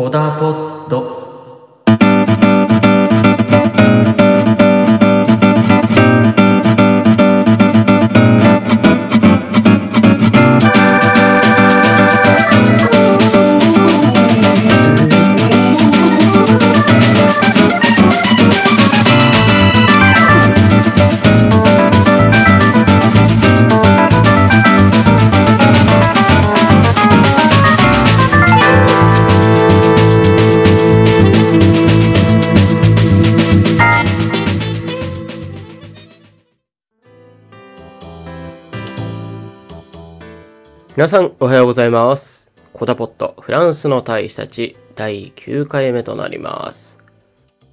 コダポッド。皆さんおはようございます。コダポットフランスの大使たち第9回目となります。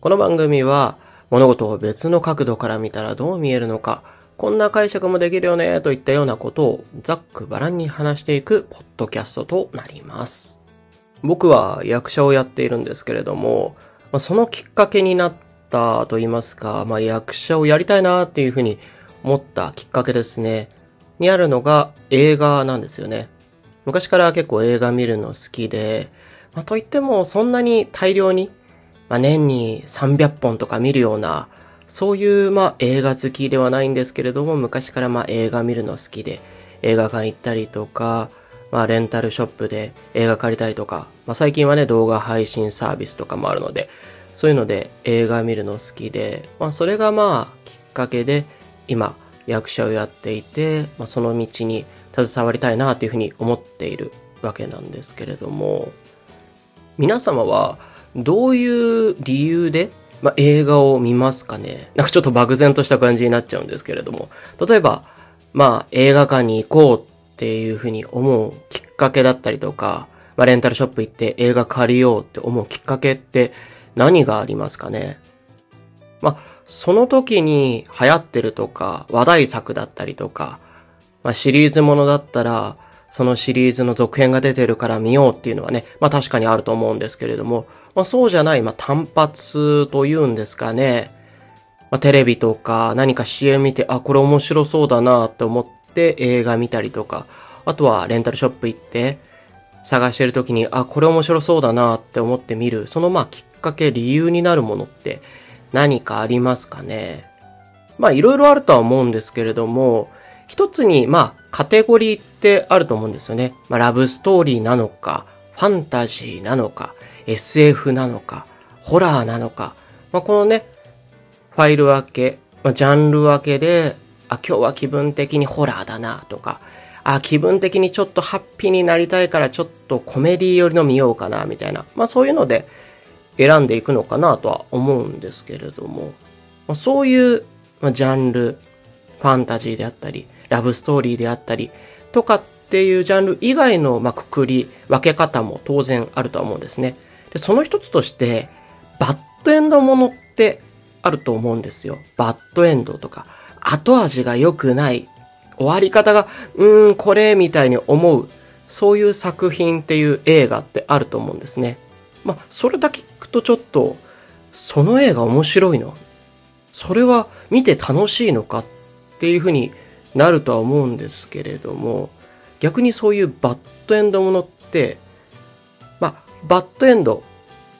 この番組は物事を別の角度から見たらどう見えるのか、こんな解釈もできるよねといったようなことをざっくばらんに話していくポッドキャストとなります。僕は役者をやっているんですけれども、そのきっかけになったと言いますか、まあ、役者をやりたいなっていうふうに思ったきっかけですね。にあるのが映画なんですよね。昔から結構映画見るの好きで、まあ、といってもそんなに大量に、まあ、年に300本とか見るような、そういうまあ映画好きではないんですけれども、昔からまあ映画見るの好きで、映画館行ったりとか、まあレンタルショップで映画借りたりとか、まあ最近はね動画配信サービスとかもあるので、そういうので映画見るの好きで、まあそれがまあきっかけで今役者をやっていて、まあその道に携わりたいなというふうに思っているわけなんですけれども、皆様はどういう理由で、まあ、映画を見ますかね？なんかちょっと漠然とした感じになっちゃうんですけれども、例えば、まあ映画館に行こうっていうふうに思うきっかけだったりとか、まあレンタルショップ行って映画借りようって思うきっかけって何がありますかね？まあその時に流行ってるとか話題作だったりとか、まあシリーズものだったら、そのシリーズの続編が出てるから見ようっていうのはね、まあ確かにあると思うんですけれども、まあそうじゃない、まあ単発というんですかね。まあテレビとか何か CM 見て、あ、これ面白そうだなって思って映画見たりとか、あとはレンタルショップ行って探してる時に、あ、これ面白そうだなって思って見る、そのまあきっかけ、理由になるものって何かありますかね？まあいろいろあるとは思うんですけれども、一つに、まあ、カテゴリーってあると思うんですよね。まあ、ラブストーリーなのか、ファンタジーなのか、SF なのか、ホラーなのか。まあ、このね、ファイル分け、まあ、ジャンル分けで、あ、今日は気分的にホラーだなとか、あ、気分的にちょっとハッピーになりたいからちょっとコメディ寄りの見ようかな、みたいな。まあ、そういうので選んでいくのかなとは思うんですけれども、まあ、そういう、まあ、ジャンル、ファンタジーであったり、ラブストーリーであったり、とかっていうジャンル以外の、まあ、くくり、分け方も当然あるとは思うんですね。で、その一つとして、バッドエンドものってあると思うんですよ。バッドエンドとか、後味が良くない、終わり方が、うーん、これ、みたいに思う、そういう作品っていう映画ってあると思うんですね。まあ、それだけくとちょっと、その映画面白いのそれは見て楽しいのかっていうふうになるとは思うんですけれども、逆にそういうバッドエンドものって、まあ、バッドエンド、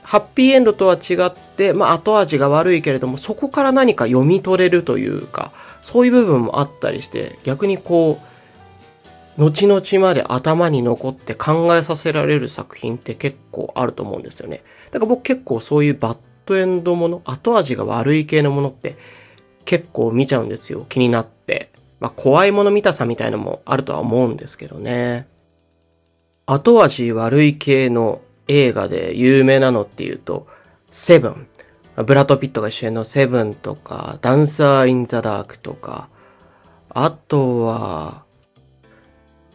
ハッピーエンドとは違って、まあ、後味が悪いけれども、そこから何か読み取れるというか、そういう部分もあったりして、逆にこう、後々まで頭に残って考えさせられる作品って結構あると思うんですよね。だから僕結構そういうバッドエンドもの、後味が悪い系のものって結構見ちゃうんですよ。気になって。まあ怖いもの見たさみたいのもあるとは思うんですけどね。後味悪い系の映画で有名なのっていうと、セブン。ブラッド・ピットが主演のセブンとか、ダンサー・イン・ザ・ダークとか、あとは、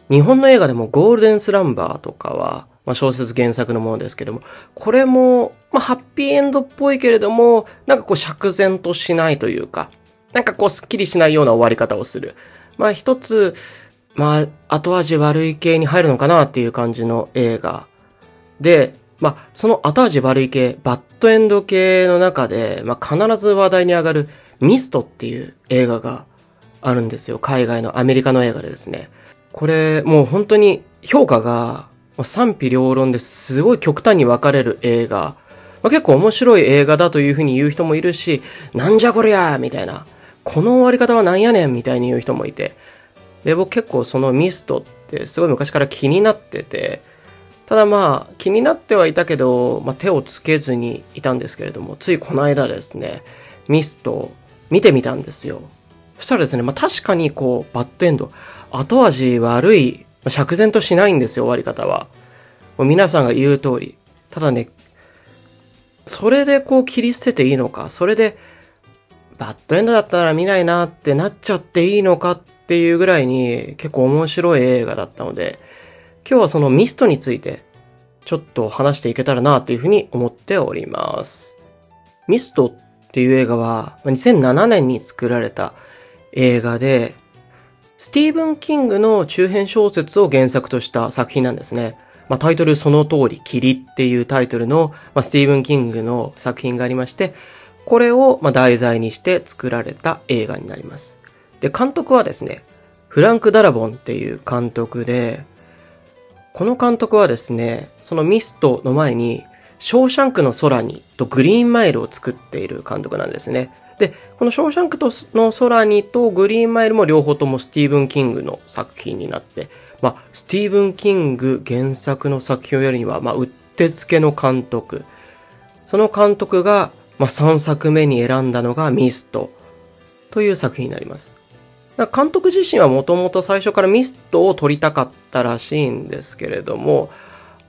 日本の映画でもゴールデンスランバーとかは、まあ、小説原作のものですけども、これも、まあ、ハッピーエンドっぽいけれども、なんかこう釈然としないというか、なんかこうスッキリしないような終わり方をする。まあ一つ、まあ後味悪い系に入るのかなっていう感じの映画。で、まあその後味悪い系、バッドエンド系の中で、まあ必ず話題に上がるミストっていう映画があるんですよ。海外のアメリカの映画でですね。これもう本当に評価が賛否両論ですごい極端に分かれる映画。まあ、結構面白い映画だというふうに言う人もいるし、なんじゃこりゃみたいな。この終わり方はなんやねんみたいに言う人もいて。で、僕結構そのミストってすごい昔から気になってて、ただまあ気になってはいたけど、まあ、手をつけずにいたんですけれども、ついこの間ですね、ミストを見てみたんですよ。そしたらですね、まあ確かにこう、バッドエンド、後味悪い、釈然としないんですよ、終わり方は。もう皆さんが言う通り。ただね、それでこう切り捨てていいのか、それで、バッドエンドだったら見ないなってなっちゃっていいのかっていうぐらいに結構面白い映画だったので、今日はそのミストについてちょっと話していけたらなというふうに思っております。ミストっていう映画は2007年に作られた映画で、スティーブン・キングの中編小説を原作とした作品なんですね。まあ、タイトルその通り、霧っていうタイトルの、まあ、スティーブン・キングの作品がありまして、これをま題材にして作られた映画になります。で、監督はですね、フランク・ダラボンっていう監督で、この監督はですね、そのミストの前に、ショーシャンクの空にとグリーンマイルを作っている監督なんですね。で、このショーシャンクの空にとグリーンマイルも両方ともスティーブン・キングの作品になって、まあ、スティーブン・キング原作の作品をやるには、まあ、うってつけの監督。その監督が、まあ、3作目に選んだのがミストという作品になります。監督自身はもともと最初からミストを撮りたかったらしいんですけれども、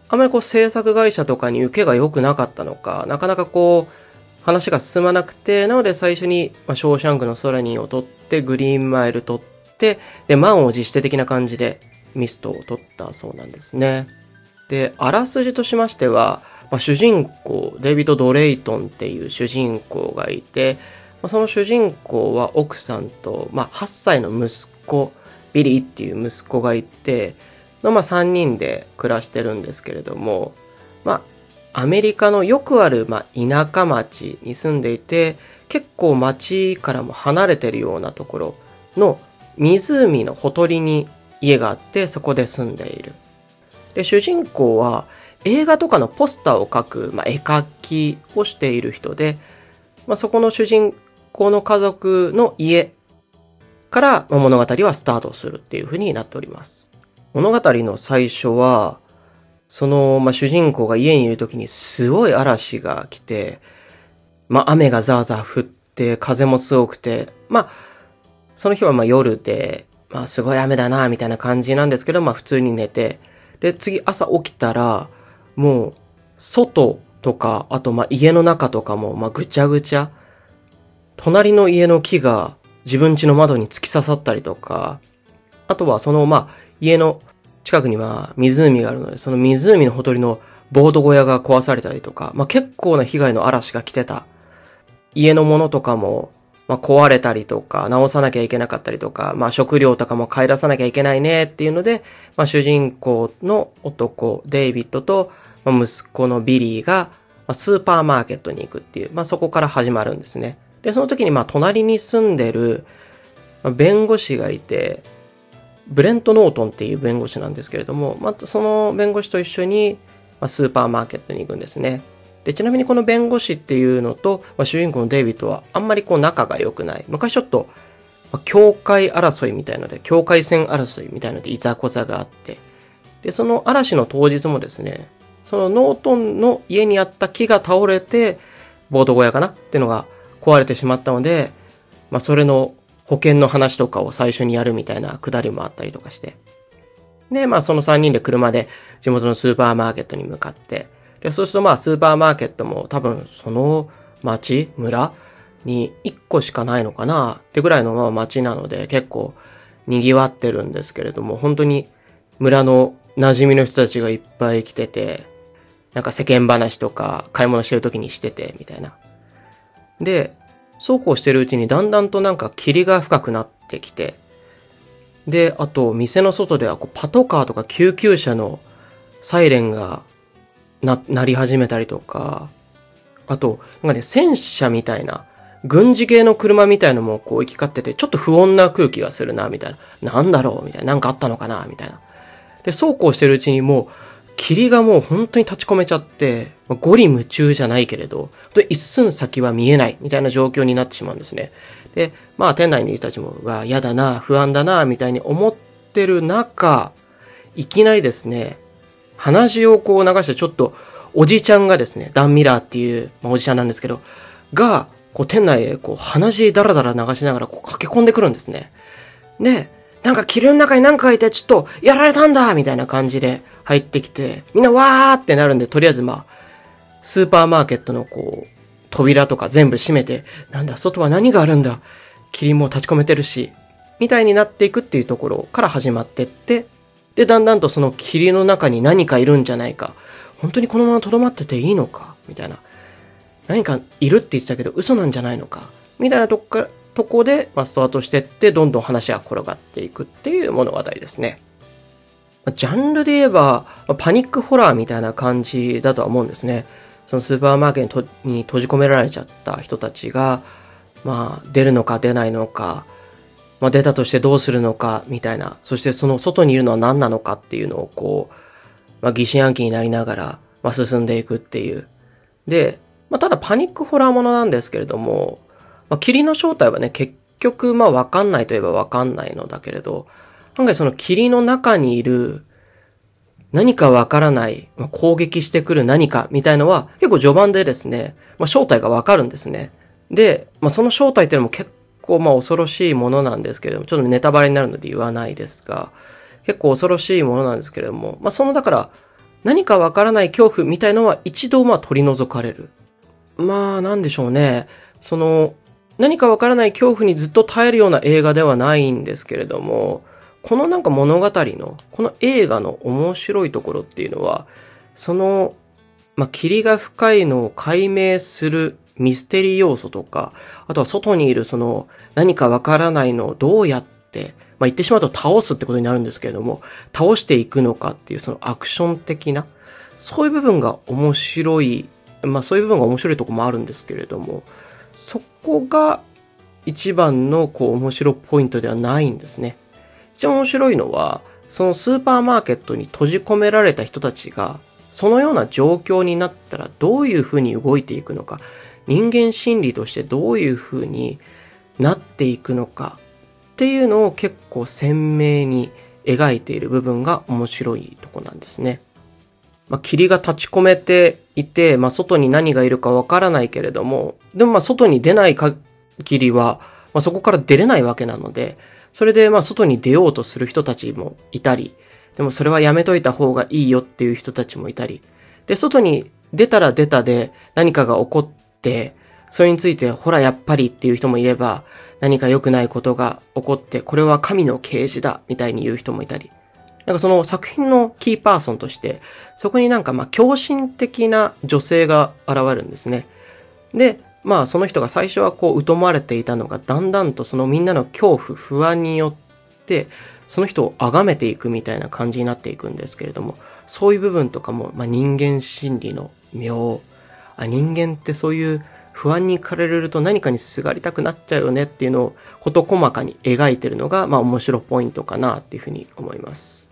あまりこう制作会社とかに受けが良くなかったのか、なかなかこう話が進まなくて、なので最初に、まあ、ショーシャンクの空にを撮って、グリーンマイル撮って、で、満を持して的な感じでミストを撮ったそうなんですね。で、あらすじとしましては、まあ、主人公、デビッド・ドレイトンっていう主人公がいて、まあ、その主人公は奥さんと、まあ、8歳の息子、ビリーっていう息子がいて、の、まあ、3人で暮らしてるんですけれども、まあ、アメリカのよくある、まあ、田舎町に住んでいて、結構町からも離れてるようなところの湖のほとりに家があって、そこで住んでいる。で、主人公は映画とかのポスターを描く、まあ、絵描きをしている人で、まあ、そこの主人この家族の家から物語はスタートするっていう風になっております。物語の最初は、その、まあ、主人公が家にいる時にすごい嵐が来て、まあ、雨がザーザー降って、風も強くて、まあ、その日はま夜で、まあ、すごい雨だな、みたいな感じなんですけど、まあ、普通に寝て、で、次朝起きたら、もう、外とか、あとま家の中とかも、まぐちゃぐちゃ。隣の家の木が自分家の窓に突き刺さったりとか、あとはその、まあ、家の近くには湖があるので、その湖のほとりのボード小屋が壊されたりとか、まあ、結構な被害の嵐が来てた。家のものとかも、まあ、壊れたりとか、直さなきゃいけなかったりとか、まあ、食料とかも買い出さなきゃいけないねっていうので、まあ、主人公の男、デイビッドと、ま、息子のビリーが、ま、スーパーマーケットに行くっていう、まあ、そこから始まるんですね。で、その時にま隣に住んでる弁護士がいて、ブレント・ノートンっていう弁護士なんですけれども、まあ、その弁護士と一緒にスーパーマーケットに行くんですね。で、ちなみにこの弁護士っていうのと、まあ、主人公のデイビッドはあんまりこう仲が良くない。昔ちょっと、まあ、境界争いみたいので、境界線争いみたいのでいざこざがあって、で、その嵐の当日もですね、そのノートンの家にあった木が倒れて、ボート小屋かな？っていうのが壊れてしまったので、まあ、それの保険の話とかを最初にやるみたいなくだりもあったりとかして。で、まあ、その3人で車で地元のスーパーマーケットに向かって、で、そうするとまあ、スーパーマーケットも多分その町、村に1個しかないのかなってぐらいのまあ町なので、結構賑わってるんですけれども、本当に村の馴染みの人たちがいっぱい来てて、なんか世間話とか買い物してる時にしてて、みたいな。で、そうこうしてるうちにだんだんとなんか霧が深くなってきて、で、あと店の外ではこうパトカーとか救急車のサイレンがな、鳴り始めたりとか、あと、なんかね、戦車みたいな、軍事系の車みたいのもこう行き交ってて、ちょっと不穏な空気がするな、みたいな。なんだろうみたいな。なんかあったのかなみたいな。で、そうこうしてるうちにもう、霧がもう本当に立ち込めちゃって、まあゴリ夢中じゃないけれど、一寸先は見えないみたいな状況になってしまうんですね。で、まあ店内にいる人たちも、わ、嫌だな、不安だな、みたいに思ってる中、いきなりですね、鼻血をこう流してちょっと、おじちゃんがですね、ダン・ミラーっていう、まあ、おじちゃんなんですけど、が、こう店内へこう鼻血ダラダラ流しながらこう駆け込んでくるんですね。で、なんか霧の中に何かいてちょっとやられたんだみたいな感じで入ってきて、みんなわーってなるんで、とりあえずまあ、スーパーマーケットのこう、扉とか全部閉めて、なんだ、外は何があるんだ霧も立ち込めてるし、みたいになっていくっていうところから始まってって、で、だんだんとその霧の中に何かいるんじゃないか。本当にこのまま留まってていいのかみたいな。何かいるって言ってたけど嘘なんじゃないのかみたいなとこから、とこで、まあ、スタートしてって、どんどん話が転がっていくっていう物語ですね。ジャンルで言えば、パニックホラーみたいな感じだとは思うんですね。そのスーパーマーケットにとに閉じ込められちゃった人たちが、まあ、出るのか出ないのか、まあ、出たとしてどうするのか、みたいな。そしてその外にいるのは何なのかっていうのをこう、まあ、疑心暗鬼になりながら、まあ、進んでいくっていう。で、まあ、ただパニックホラーものなんですけれども、まあ、霧の正体はね、結局、まあ、わかんないといえばわかんないのだけれど、案外その霧の中にいる、何かわからない、まあ、攻撃してくる何かみたいのは、結構序盤でですね、まあ、正体がわかるんですね。で、まあ、その正体っていうのも結構まあ恐ろしいものなんですけれども、ちょっとネタバレになるので言わないですが、結構恐ろしいものなんですけれども、まあ、そのだから、何かわからない恐怖みたいのは一度まあ取り除かれる。まあ、なんでしょうね。その、何かわからない恐怖にずっと耐えるような映画ではないんですけれども、このなんか物語の、この映画の面白いところっていうのは、その、まあ、霧が深いのを解明するミステリー要素とか、あとは外にいるその何かわからないのをどうやって、まあ、言ってしまうと倒すってことになるんですけれども、倒していくのかっていうそのアクション的な、そういう部分が面白い、まあそういう部分が面白いとこもあるんですけれども、そこが一番のこう面白ポイントではないんですね。一番面白いのは、そのスーパーマーケットに閉じ込められた人たちが、そのような状況になったらどういうふうに動いていくのか、人間心理としてどういうふうになっていくのかっていうのを結構鮮明に描いている部分が面白いとこなんですね。まあ、霧が立ち込めていて、まあ、外に何がいるかわからないけれども、でもまあ外に出ない限りは、まあ、そこから出れないわけなので、それでまあ外に出ようとする人たちもいたり、でもそれはやめといた方がいいよっていう人たちもいたり、で、外に出たら出たで何かが起こって、それについてほらやっぱりっていう人もいれば、何か良くないことが起こって、これは神の啓示だみたいに言う人もいたり、なんかその作品のキーパーソンとして、そこになんかまあ狂信的な女性が現れるんですね。で、まあその人が最初はこう疎まれていたのが、だんだんとそのみんなの恐怖、不安によって、その人を崇めていくみたいな感じになっていくんですけれども、そういう部分とかも、まあ人間心理の妙。あ、人間ってそういう不安に駆られると何かにすがりたくなっちゃうよねっていうのを事細かに描いてるのが、まあ面白ポイントかなっていうふうに思います。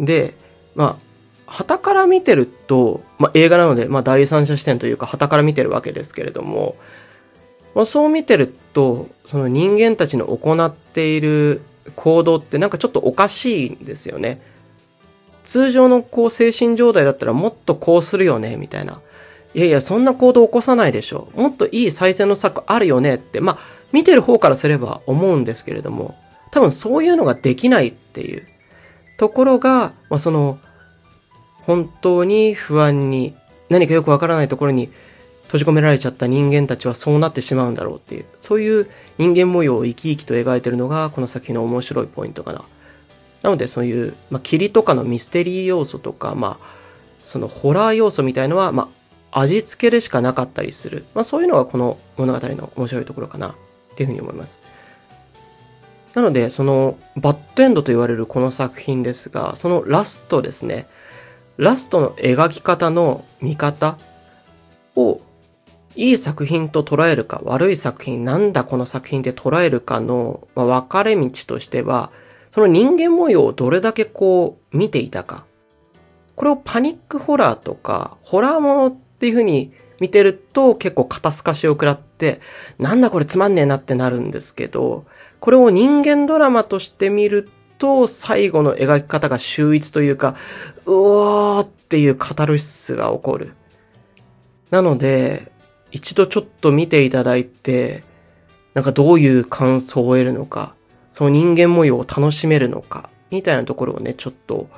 で、まあ、旗から見てると、まあ映画なので、まあ第三者視点というか旗から見てるわけですけれども、まあ、そう見てると、その人間たちの行っている行動ってなんかちょっとおかしいんですよね。通常のこう精神状態だったらもっとこうするよね、みたいな。いやいや、そんな行動起こさないでしょ。もっといい最善の策あるよねって、まあ、見てる方からすれば思うんですけれども、多分そういうのができないっていうところが、まあ、その、本当に不安に、何かよくわからないところに閉じ込められちゃった人間たちはそうなってしまうんだろうっていう、そういう人間模様を生き生きと描いてるのが、この作品の面白いポイントかな。なので、そういう、まあ、霧とかのミステリー要素とか、まあ、そのホラー要素みたいのは、まあ、味付けでしかなかったりする。まあ、そういうのがこの物語の面白いところかな、っていうふうに思います。なので、その、バッドエンドと言われるこの作品ですが、そのラストですね。ラストの描き方の見方を、いい作品と捉えるか、悪い作品、なんだこの作品で捉えるかの、分かれ道としては、その人間模様をどれだけこう見ていたか。これをパニックホラーとか、ホラーものっていう風に見てると結構肩透かしを食らって、なんだこれつまんねえなってなるんですけど、これを人間ドラマとして見ると、最後の描き方が秀逸というか、うおーっていうカタルシスが起こる。なので、一度ちょっと見ていただいて、なんかどういう感想を得るのか、その人間模様を楽しめるのか、みたいなところをね、ちょっと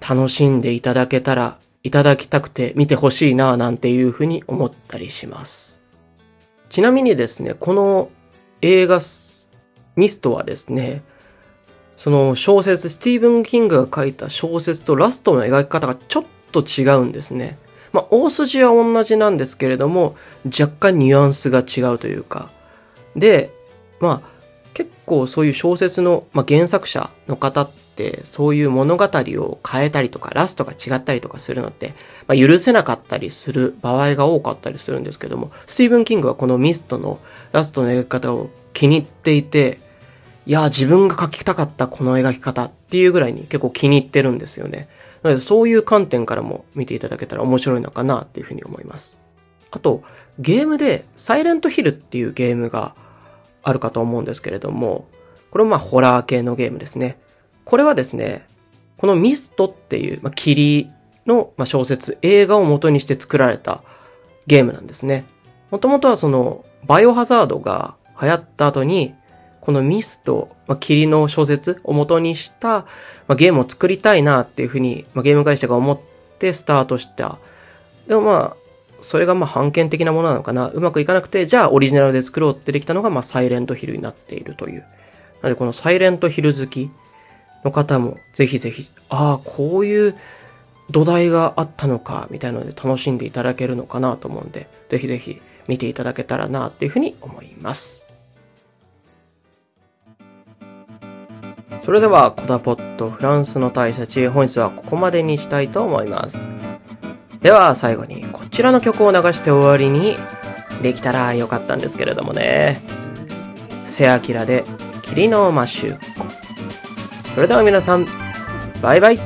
楽しんでいただけたら、いただきたくて見てほしいな、なんていうふうに思ったりします。ちなみにですね、この映画ミストはですね、その小説、スティーブン・キングが書いた小説とラストの描き方がちょっと違うんですね。まあ、大筋は同じなんですけれども、若干ニュアンスが違うというか。で、まあ、結構そういう小説の、まあ、原作者の方って、そういう物語を変えたりとか、ラストが違ったりとかするのって、まあ、許せなかったりする場合が多かったりするんですけども、スティーブン・キングはこのミストのラストの描き方を気に入っていて、いや、自分が描きたかったこの描き方っていうぐらいに結構気に入ってるんですよね。なのでそういう観点からも見ていただけたら面白いのかなっていうふうに思います。あと、ゲームでサイレントヒルっていうゲームがあるかと思うんですけれども、これもまあホラー系のゲームですね。これはですね、このミストっていう、まあ、霧の小説、映画を元にして作られたゲームなんですね。もともとはその、バイオハザードが流行った後に、このミスト、まあ、霧の小説を元にした、まあ、ゲームを作りたいなっていうふうに、まあ、ゲーム会社が思ってスタートした。でもまあ、それがまあ判権的なものなのかな。うまくいかなくて、じゃあオリジナルで作ろうってできたのが、まあ、サイレントヒルになっているという。なので、このサイレントヒル好きの方も、ぜひぜひ、ああ、こういう土台があったのか、みたいなので楽しんでいただけるのかなと思うんで、ぜひぜひ見ていただけたらな、っていうふうに思います。それでは、コダポットフランスの大使たち、本日はここまでにしたいと思います。では、最後にこちらの曲を流して終わりにできたらよかったんですけれどもね。布施明で、霧のマッシュそれでは皆さん、バイバイ